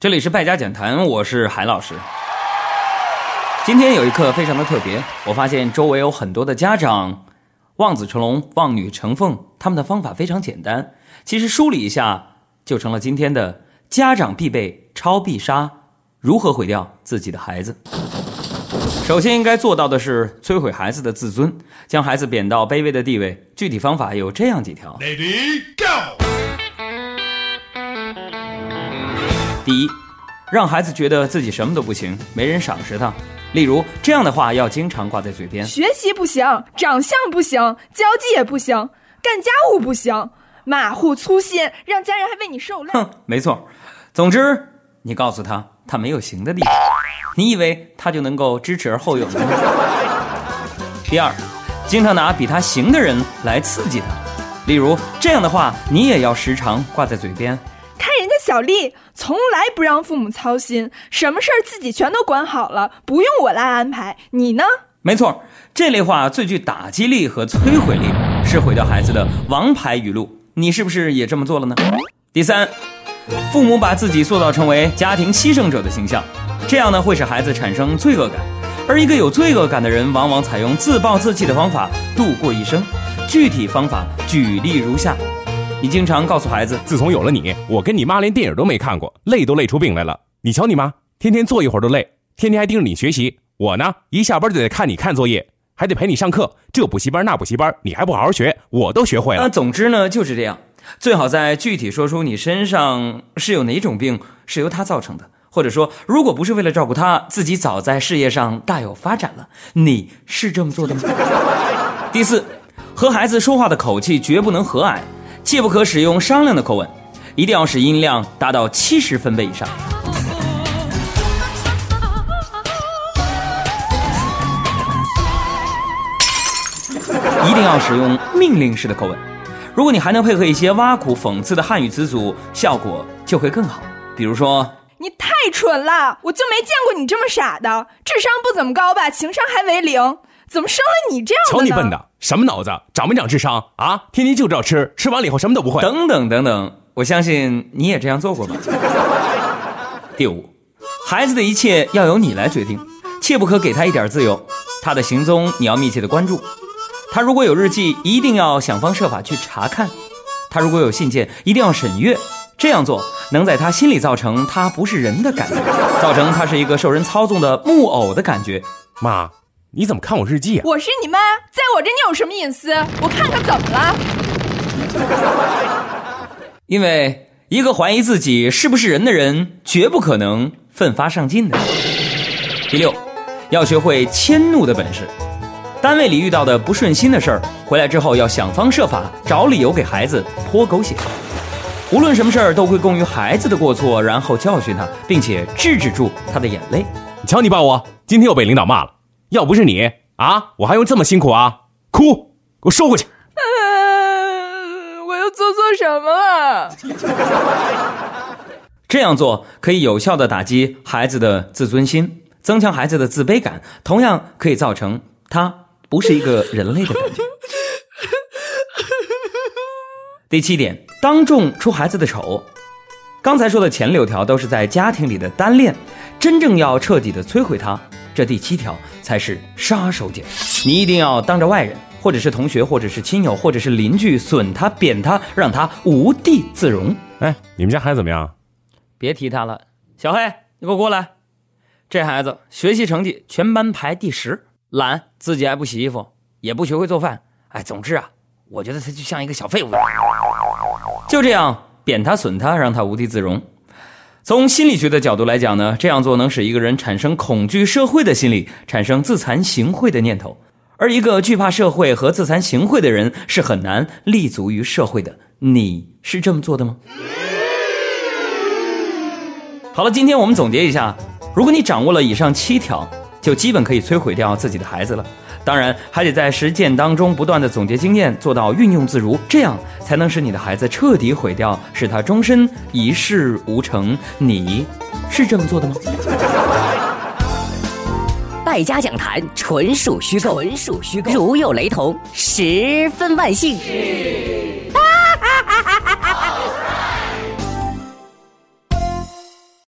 这里是败家讲坛，我是海老师。今天有一课非常的特别，我发现周围有很多的家长望子成龙、望女成凤，他们的方法非常简单。其实梳理一下，就成了今天的家长必备超必杀：如何毁掉自己的孩子。首先应该做到的是摧毁孩子的自尊，将孩子贬到卑微的地位。具体方法有这样几条：Lady 第一，让孩子觉得自己什么都不行，没人赏识他。例如这样的话要经常挂在嘴边：学习不行，长相不行，交际也不行，干家务不行，马虎粗心，让家人还为你受累。哼，没错。总之，你告诉他他没有行的地方，你以为他就能够知耻而后勇吗？第二，经常拿比他行的人来刺激他。例如这样的话，你也要时常挂在嘴边。小丽从来不让父母操心，什么事儿自己全都管好了，不用我来安排。你呢？没错，这类话最具打击力和摧毁力，是毁掉孩子的王牌语录。你是不是也这么做了呢？第三，父母把自己塑造成为家庭牺牲者的形象，这样呢会使孩子产生罪恶感，而一个有罪恶感的人，往往采用自暴自弃的方法度过一生。具体方法举例如下。你经常告诉孩子，自从有了你，我跟你妈连电影都没看过，累都累出病来了。你瞧你妈，天天坐一会儿都累，天天还盯着你学习。我呢，一下班就得看你看作业，还得陪你上课，这补习班那补习班，你还不好好学，我都学会了。那总之呢，就是这样。最好在具体说出你身上是有哪种病是由他造成的，或者说，如果不是为了照顾他，自己早在事业上大有发展了。你是这么做的吗？第四，和孩子说话的口气绝不能和蔼。切不可使用商量的口吻，一定要使音量达到七十分贝以上。一定要使用命令式的口吻。如果你还能配合一些挖苦、讽刺的汉语词组，效果就会更好。比如说，你太蠢了，我就没见过你这么傻的，智商不怎么高吧，情商还为零。怎么生了你这样的？瞧你笨的，什么脑子？长没长智商啊？天天就知道吃，吃完了以后什么都不会。等等等等，我相信你也这样做过吧。第五，孩子的一切要由你来决定，切不可给他一点自由。他的行踪你要密切的关注，他如果有日记，一定要想方设法去查看；他如果有信件，一定要审阅。这样做能在他心里造成他不是人的感觉，造成他是一个受人操纵的木偶的感觉。妈。你怎么看我日记啊？我是你妈，在我这你有什么隐私？我看看怎么了？因为一个怀疑自己是不是人的人，绝不可能奋发上进的。第六，要学会迁怒的本事。单位里遇到的不顺心的事儿，回来之后要想方设法找理由给孩子泼狗血。无论什么事儿，都归功于孩子的过错，然后教训他，并且制止住他的眼泪。瞧你爸我，今天又被领导骂了。要不是你啊，我还用这么辛苦啊？哭，给我收回去。我又做错什么了？这样做可以有效的打击孩子的自尊心，增强孩子的自卑感，同样可以造成他不是一个人类的感觉。第七点，当众出孩子的丑。刚才说的前六条都是在家庭里的单恋，真正要彻底的摧毁他。这第七条才是杀手锏，你一定要当着外人，或者是同学，或者是亲友，或者是邻居损他、贬他，让他无地自容。哎，你们家孩子怎么样？别提他了。小黑，你给我过来。这孩子学习成绩全班排第十，懒，自己还不洗衣服，也不学会做饭。哎，总之啊，我觉得他就像一个小废物。就这样贬他、损他，让他无地自容。从心理学的角度来讲呢，这样做能使一个人产生恐惧社会的心理，产生自惭形秽的念头。而一个惧怕社会和自惭形秽的人，是很难立足于社会的。你是这么做的吗？好了，今天我们总结一下：如果你掌握了以上七条，就基本可以摧毁掉自己的孩子了。当然，还得在实践当中不断的总结经验，做到运用自如，这样才能使你的孩子彻底毁掉，使他终身一事无成。你是这么做的吗？败家讲坛纯属虚构，纯属虚构，如有雷同，十分万幸。